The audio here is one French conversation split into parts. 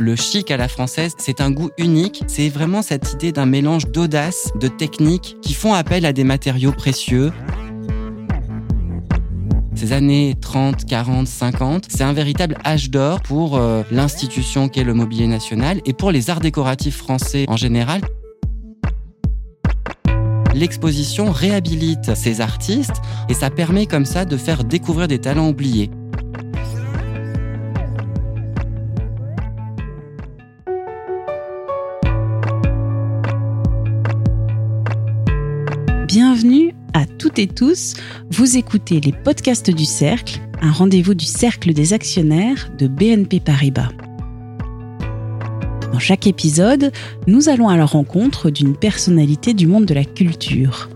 Le chic à la française, c'est un goût unique. C'est vraiment cette idée d'un mélange d'audace, de technique qui font appel à des matériaux précieux. Ces années 30, 40, 50, c'est un véritable âge d'or pour euh, l'institution qu'est le mobilier national et pour les arts décoratifs français en général. L'exposition réhabilite ces artistes et ça permet comme ça de faire découvrir des talents oubliés. Et tous. Vous écoutez les podcasts du Cercle, un rendez-vous du Cercle des actionnaires de BNP Paribas. Dans chaque épisode, nous allons à la rencontre d'une personnalité du monde de la culture.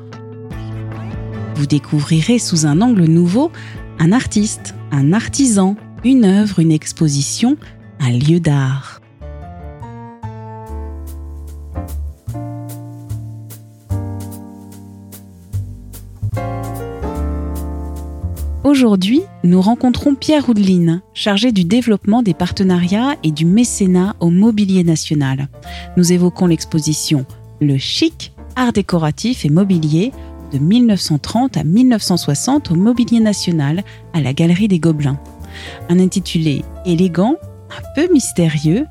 Vous découvrirez sous un angle nouveau un artiste, un artisan, une œuvre, une exposition, un lieu d'art. Aujourd'hui, nous rencontrons Pierre Houdeline, chargé du développement des partenariats et du mécénat au mobilier national. Nous évoquons l'exposition Le Chic, art décoratif et mobilier de 1930 à 1960 au mobilier national à la Galerie des Gobelins. Un intitulé élégant, un peu mystérieux.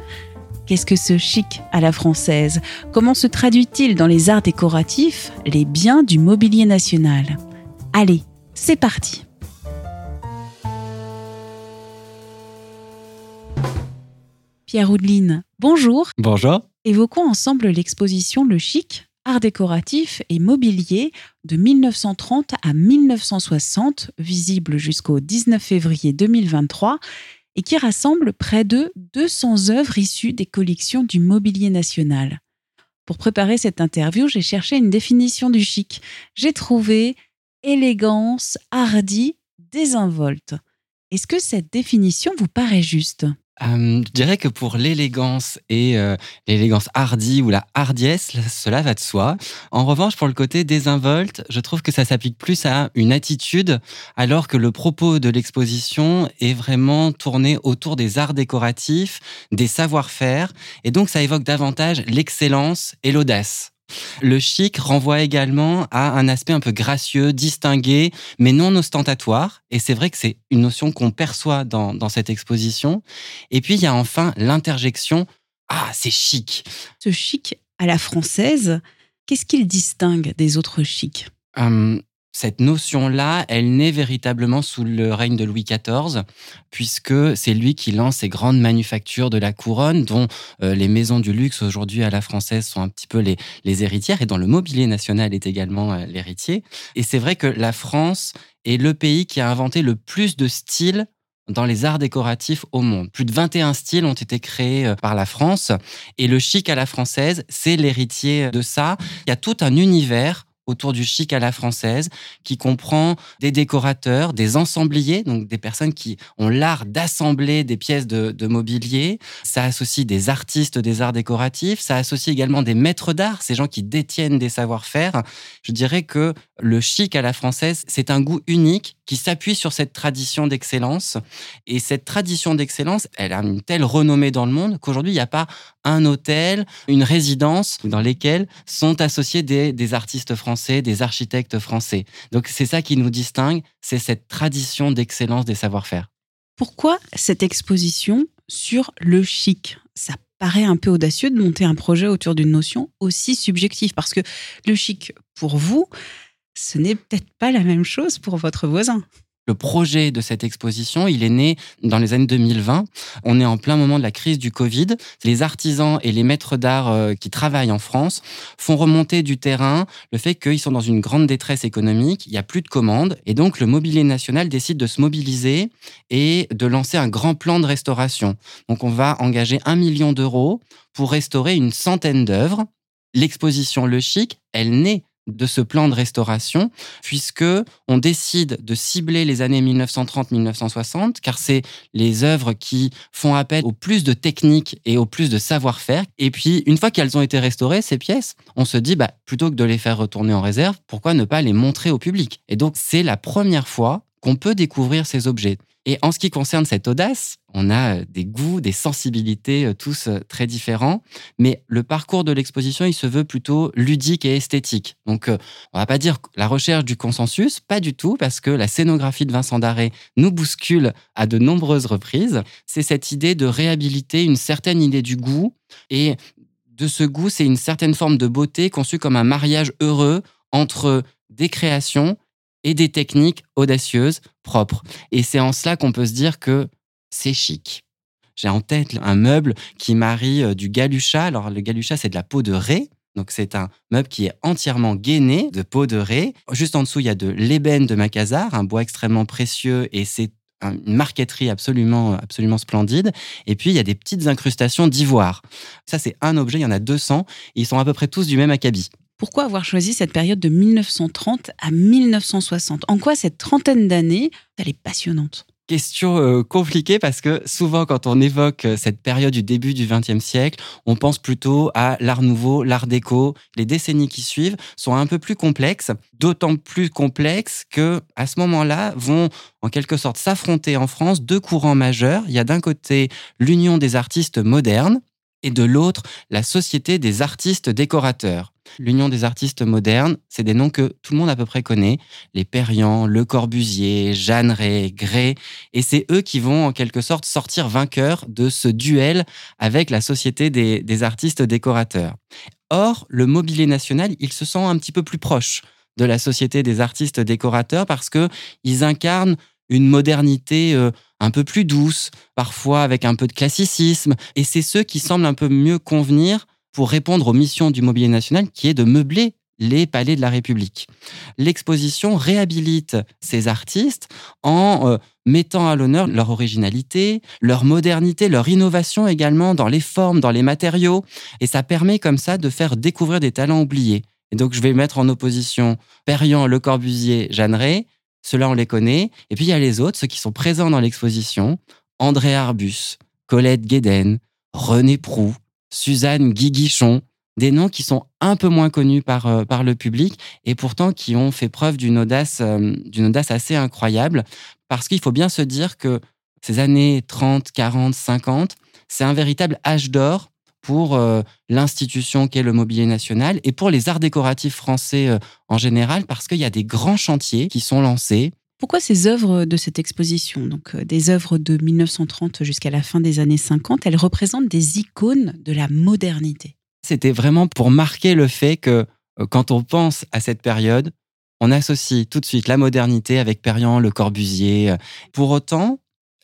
Qu'est-ce que ce chic à la française? Comment se traduit-il dans les arts décoratifs les biens du mobilier national? Allez, c'est parti Pierre Houdeline, bonjour. Bonjour. Évoquons ensemble l'exposition Le Chic, art décoratif et mobilier de 1930 à 1960, visible jusqu'au 19 février 2023 et qui rassemble près de 200 œuvres issues des collections du mobilier national. Pour préparer cette interview, j'ai cherché une définition du chic. J'ai trouvé élégance, hardi, désinvolte. Est-ce que cette définition vous paraît juste? Je dirais que pour l'élégance et euh, l'élégance hardie ou la hardiesse, cela va de soi. En revanche, pour le côté désinvolte, je trouve que ça s'applique plus à une attitude, alors que le propos de l'exposition est vraiment tourné autour des arts décoratifs, des savoir-faire, et donc ça évoque davantage l'excellence et l'audace. Le chic renvoie également à un aspect un peu gracieux, distingué, mais non ostentatoire. Et c'est vrai que c'est une notion qu'on perçoit dans, cette exposition. Et puis, il y a enfin l'interjection. Ah, c'est chic. Ce chic à la française, qu'est-ce qu'il distingue des autres chics? Hum, cette notion-là, elle naît véritablement sous le règne de Louis XIV, puisque c'est lui qui lance ces grandes manufactures de la couronne, dont euh, les maisons du luxe aujourd'hui à la française sont un petit peu les, héritières, et dont le mobilier national est également euh, l'héritier. Et c'est vrai que la France est le pays qui a inventé le plus de styles dans les arts décoratifs au monde. Plus de 21 styles ont été créés euh, par la France, et le chic à la française, c'est l'héritier de ça. Il y a tout un univers autour du chic à la française, qui comprend des décorateurs, des ensembliers, donc des personnes qui ont l'art d'assembler des pièces de, mobilier. Ça associe des artistes des arts décoratifs, ça associe également des maîtres d'art, ces gens qui détiennent des savoir-faire. Je dirais que le chic à la française, c'est un goût unique qui s'appuie sur cette tradition d'excellence. Et cette tradition d'excellence, elle a une telle renommée dans le monde qu'aujourd'hui, il n'y a pas un hôtel, une résidence dans lesquelles sont associés des, artistes français, des architectes français. Donc c'est ça qui nous distingue, c'est cette tradition d'excellence des savoir-faire. Pourquoi cette exposition sur le chic? Ça paraît un peu audacieux de monter un projet autour d'une notion aussi subjective, parce que le chic, pour vous, ce n'est peut-être pas la même chose pour votre voisin. Le projet de cette exposition, il est né dans les années 2020. On est en plein moment de la crise du Covid. Les artisans et les maîtres d'art euh, qui travaillent en France font remonter du terrain le fait qu'ils sont dans une grande détresse économique, il n'y a plus de commandes, et donc le mobilier national décide de se mobiliser et de lancer un grand plan de restauration. Donc on va engager un million d'euros pour restaurer une centaine d'œuvres. L'exposition Le Chic, elle naît de ce plan de restauration, puisque on décide de cibler les années 1930-1960, car c'est les œuvres qui font appel au plus de techniques et au plus de savoir-faire. Et puis, une fois qu'elles ont été restaurées, ces pièces, on se dit, bah, plutôt que de les faire retourner en réserve, pourquoi ne pas les montrer au public? Et donc, c'est la première fois qu'on peut découvrir ces objets. Et en ce qui concerne cette audace, on a euh, des goûts, des sensibilités euh, tous euh, très différents, mais le parcours de l'exposition, il se veut plutôt ludique et esthétique. Donc, on va pas dire la recherche du consensus, pas du tout, parce que la scénographie de Vincent Darré nous bouscule à de nombreuses reprises. C'est cette idée de réhabiliter une certaine idée du goût et de ce goût, c'est une certaine forme de beauté conçue comme un mariage heureux entre des créations et des techniques audacieuses, propres. Et c'est en cela qu'on peut se dire que c'est chic. J'ai en tête un meuble qui marie euh, du galucha. Alors, le galucha, c'est de la peau de raie. Donc, c'est un meuble qui est entièrement gainé de peau de raie. Juste en dessous, il y a de l'ébène de Macassar, un bois extrêmement précieux et c'est une marqueterie absolument, absolument splendide. Et puis, il y a des petites incrustations d'ivoire. Ça, c'est un objet, il y en a 200. Et ils sont à peu près tous du même acabit. Pourquoi avoir choisi cette période de 1930 à 1960 En quoi cette trentaine d'années, elle est passionnante? Question euh, compliquée parce que souvent quand on évoque euh, cette période du début du XXe siècle, on pense plutôt à l'art nouveau, l'art déco. Les décennies qui suivent sont un peu plus complexes, d'autant plus complexes que à ce moment-là vont en quelque sorte s'affronter en France deux courants majeurs. Il y a d'un côté l'Union des artistes modernes et de l'autre la Société des artistes décorateurs l'Union des artistes modernes, c'est des noms que tout le monde à peu près connaît. Les Perriand, Le Corbusier, Jeanneret, Gray. Et c'est eux qui vont en quelque sorte sortir vainqueurs de ce duel avec la Société des, artistes décorateurs. Or, le mobilier national, il se sent un petit peu plus proche de la Société des artistes décorateurs parce qu'ils incarnent une modernité euh, un peu plus douce, parfois avec un peu de classicisme. Et c'est ceux qui semblent un peu mieux convenir pour répondre aux missions du Mobilier national qui est de meubler les palais de la République. L'exposition réhabilite ces artistes en euh, mettant à l'honneur leur originalité, leur modernité, leur innovation également dans les formes, dans les matériaux. Et ça permet comme ça de faire découvrir des talents oubliés. Et donc je vais mettre en opposition Perriand, Le Corbusier, Jeanneret. Ceux-là, on les connaît. Et puis il y a les autres, ceux qui sont présents dans l'exposition. André Arbus, Colette Guéden, René Proux, Suzanne Guiguichon, des noms qui sont un peu moins connus par, euh, par le public et pourtant qui ont fait preuve d'une audace, euh, d'une audace assez incroyable parce qu'il faut bien se dire que ces années 30, 40, 50, c'est un véritable âge d'or pour euh, l'institution qu'est le Mobilier National et pour les arts décoratifs français en général parce qu'il y a des grands chantiers qui sont lancés pourquoi ces œuvres de cette exposition, donc euh, des œuvres de 1930 jusqu'à la fin des années 50, elles représentent des icônes de la modernité C'était vraiment pour marquer le fait que euh, quand on pense à cette période, on associe tout de suite la modernité avec Perriand, Le Corbusier. Pour autant,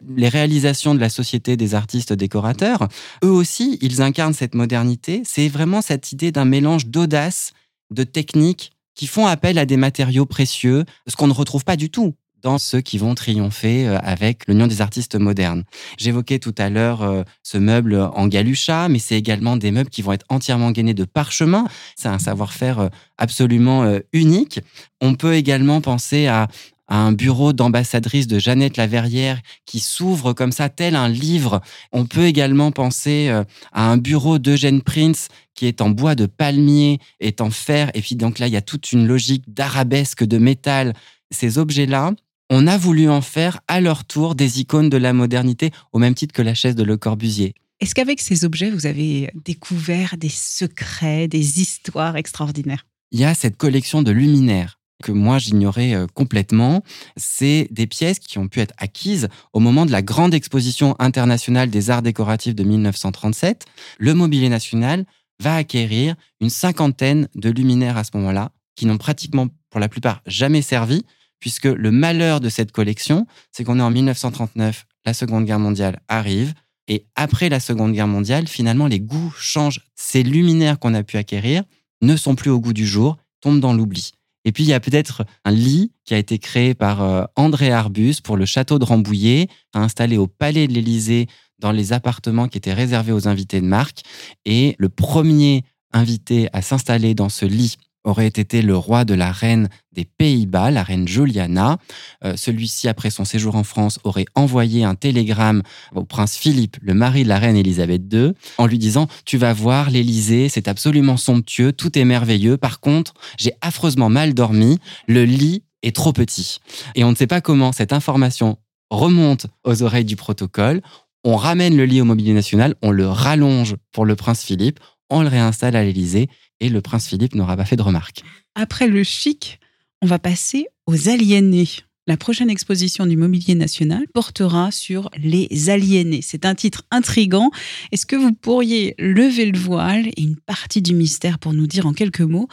les réalisations de la Société des artistes décorateurs, eux aussi, ils incarnent cette modernité. C'est vraiment cette idée d'un mélange d'audace, de technique, qui font appel à des matériaux précieux, ce qu'on ne retrouve pas du tout dans ceux qui vont triompher euh, avec l'Union des artistes modernes. J'évoquais tout à l'heure euh, ce meuble en galucha, mais c'est également des meubles qui vont être entièrement gainés de parchemin. C'est un savoir-faire euh, absolument unique. On peut également penser à un bureau d'ambassadrice de Jeannette Laverrière qui s'ouvre comme ça, tel un livre. On peut également penser à un bureau d'Eugène Prince qui est en bois de palmier, est en fer. Et puis donc là, il y a toute une logique d'arabesque, de métal. Ces objets-là, on a voulu en faire à leur tour des icônes de la modernité, au même titre que la chaise de Le Corbusier. Est-ce qu'avec ces objets, vous avez découvert des secrets, des histoires extraordinaires? Il y a cette collection de luminaires que moi j'ignorais euh, complètement. C'est des pièces qui ont pu être acquises au moment de la grande exposition internationale des arts décoratifs de 1937. Le Mobilier National va acquérir une cinquantaine de luminaires à ce moment-là, qui n'ont pratiquement pour la plupart jamais servi, puisque le malheur de cette collection, c'est qu'on est en 1939, la Seconde Guerre mondiale arrive, et après la Seconde Guerre mondiale, finalement, les goûts changent. Ces luminaires qu'on a pu acquérir ne sont plus au goût du jour, tombent dans l'oubli. Et puis, il y a peut-être un lit qui a été créé par euh, André Arbus pour le château de Rambouillet, installé au Palais de l'Élysée dans les appartements qui étaient réservés aux invités de marque. Et le premier invité à s'installer dans ce lit aurait été le roi de la reine des Pays-Bas, la reine Juliana. Euh, celui-ci, après son séjour en France, aurait envoyé un télégramme au prince Philippe, le mari de la reine Élisabeth II, en lui disant Tu vas voir l'Élysée, c'est absolument somptueux, tout est merveilleux. Par contre, j'ai affreusement mal dormi, le lit est trop petit. Et on ne sait pas comment cette information remonte aux oreilles du protocole, on ramène le lit au mobilier national, on le rallonge pour le prince Philippe, on le réinstalle à l'Élysée et le prince Philippe n'aura pas fait de remarques. Après le chic, on va passer aux aliénés. La prochaine exposition du Mobilier National portera sur les aliénés. C'est un titre intrigant. Est-ce que vous pourriez lever le voile et une partie du mystère pour nous dire en quelques mots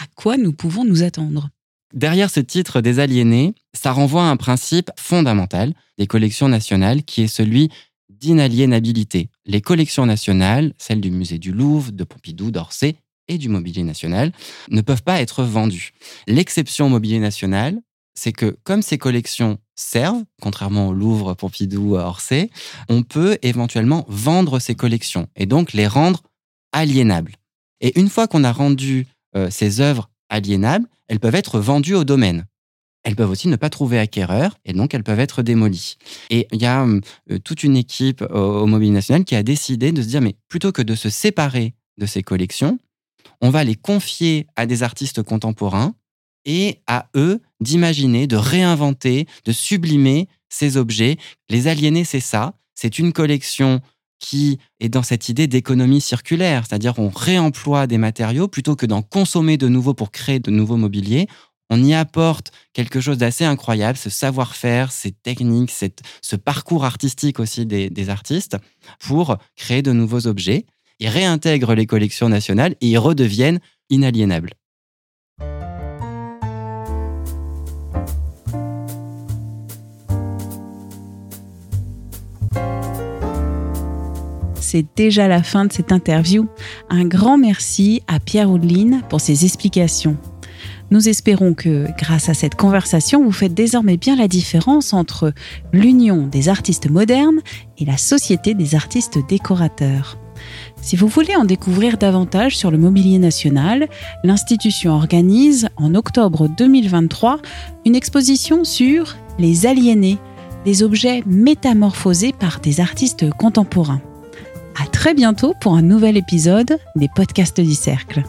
à quoi nous pouvons nous attendre? Derrière ce titre des aliénés, ça renvoie à un principe fondamental des collections nationales qui est celui d'inaliénabilité. Les collections nationales, celles du musée du Louvre, de Pompidou, d'Orsay et du mobilier national, ne peuvent pas être vendues. L'exception au mobilier national, c'est que comme ces collections servent, contrairement au Louvre, Pompidou, Orsay, on peut éventuellement vendre ces collections et donc les rendre aliénables. Et une fois qu'on a rendu euh, ces œuvres aliénables, elles peuvent être vendues au domaine. Elles peuvent aussi ne pas trouver acquéreur et donc elles peuvent être démolies. Et il y a euh, toute une équipe au, au Mobilier National qui a décidé de se dire, mais plutôt que de se séparer de ces collections, on va les confier à des artistes contemporains et à eux d'imaginer, de réinventer, de sublimer ces objets. Les aliénés, c'est ça. C'est une collection qui est dans cette idée d'économie circulaire, c'est-à-dire on réemploie des matériaux plutôt que d'en consommer de nouveaux pour créer de nouveaux mobiliers. On y apporte quelque chose d'assez incroyable, ce savoir-faire, ces techniques, ce parcours artistique aussi des, artistes pour créer de nouveaux objets. Ils réintègrent les collections nationales et ils redeviennent inaliénables. c'est déjà la fin de cette interview. Un grand merci à Pierre Houdeline pour ses explications. Nous espérons que, grâce à cette conversation, vous faites désormais bien la différence entre l'union des artistes modernes et la société des artistes décorateurs. Si vous voulez en découvrir davantage sur le mobilier national, l'institution organise en octobre 2023 une exposition sur les aliénés, des objets métamorphosés par des artistes contemporains. À très bientôt pour un nouvel épisode des podcasts du Cercle.